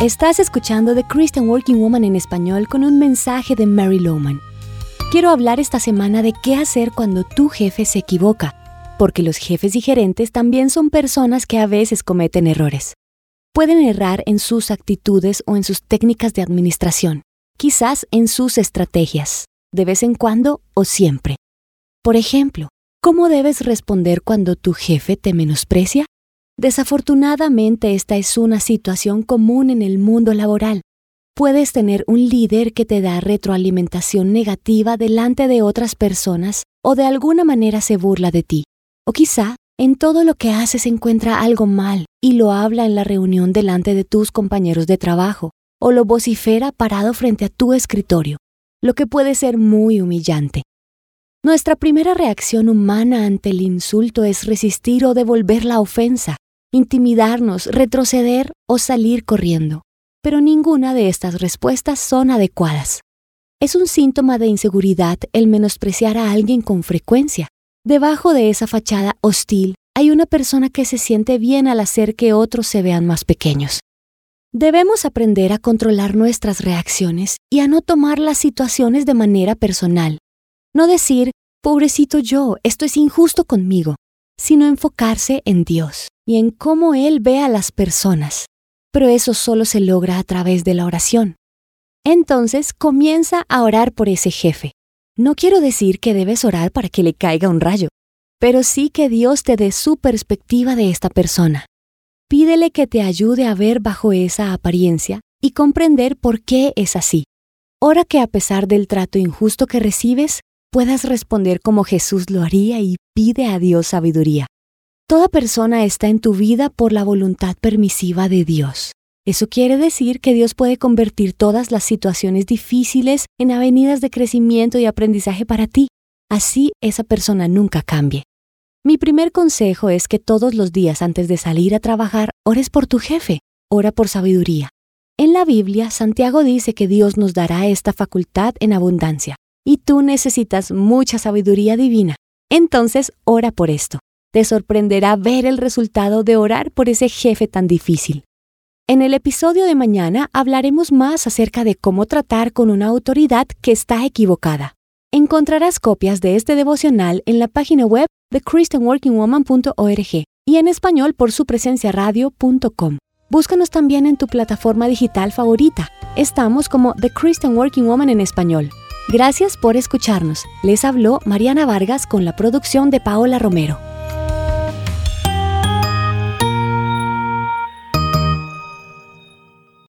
Estás escuchando The Christian Working Woman en español con un mensaje de Mary Lowman. Quiero hablar esta semana de qué hacer cuando tu jefe se equivoca, porque los jefes y gerentes también son personas que a veces cometen errores. Pueden errar en sus actitudes o en sus técnicas de administración, quizás en sus estrategias, de vez en cuando o siempre. Por ejemplo, ¿cómo debes responder cuando tu jefe te menosprecia? Desafortunadamente esta es una situación común en el mundo laboral. Puedes tener un líder que te da retroalimentación negativa delante de otras personas o de alguna manera se burla de ti. O quizá en todo lo que haces encuentra algo mal y lo habla en la reunión delante de tus compañeros de trabajo o lo vocifera parado frente a tu escritorio, lo que puede ser muy humillante. Nuestra primera reacción humana ante el insulto es resistir o devolver la ofensa, intimidarnos, retroceder o salir corriendo. Pero ninguna de estas respuestas son adecuadas. Es un síntoma de inseguridad el menospreciar a alguien con frecuencia. Debajo de esa fachada hostil hay una persona que se siente bien al hacer que otros se vean más pequeños. Debemos aprender a controlar nuestras reacciones y a no tomar las situaciones de manera personal. No decir, pobrecito yo, esto es injusto conmigo, sino enfocarse en Dios y en cómo Él ve a las personas. Pero eso solo se logra a través de la oración. Entonces comienza a orar por ese jefe. No quiero decir que debes orar para que le caiga un rayo, pero sí que Dios te dé su perspectiva de esta persona. Pídele que te ayude a ver bajo esa apariencia y comprender por qué es así. Ora que a pesar del trato injusto que recibes, puedas responder como Jesús lo haría y pide a Dios sabiduría. Toda persona está en tu vida por la voluntad permisiva de Dios. Eso quiere decir que Dios puede convertir todas las situaciones difíciles en avenidas de crecimiento y aprendizaje para ti. Así esa persona nunca cambie. Mi primer consejo es que todos los días antes de salir a trabajar ores por tu jefe, ora por sabiduría. En la Biblia, Santiago dice que Dios nos dará esta facultad en abundancia y tú necesitas mucha sabiduría divina. Entonces, ora por esto. Te sorprenderá ver el resultado de orar por ese jefe tan difícil. En el episodio de mañana hablaremos más acerca de cómo tratar con una autoridad que está equivocada. Encontrarás copias de este devocional en la página web de christianworkingwoman.org y en español por su presencia radio.com. Búscanos también en tu plataforma digital favorita. Estamos como The Christian Working Woman en español. Gracias por escucharnos. Les habló Mariana Vargas con la producción de Paola Romero.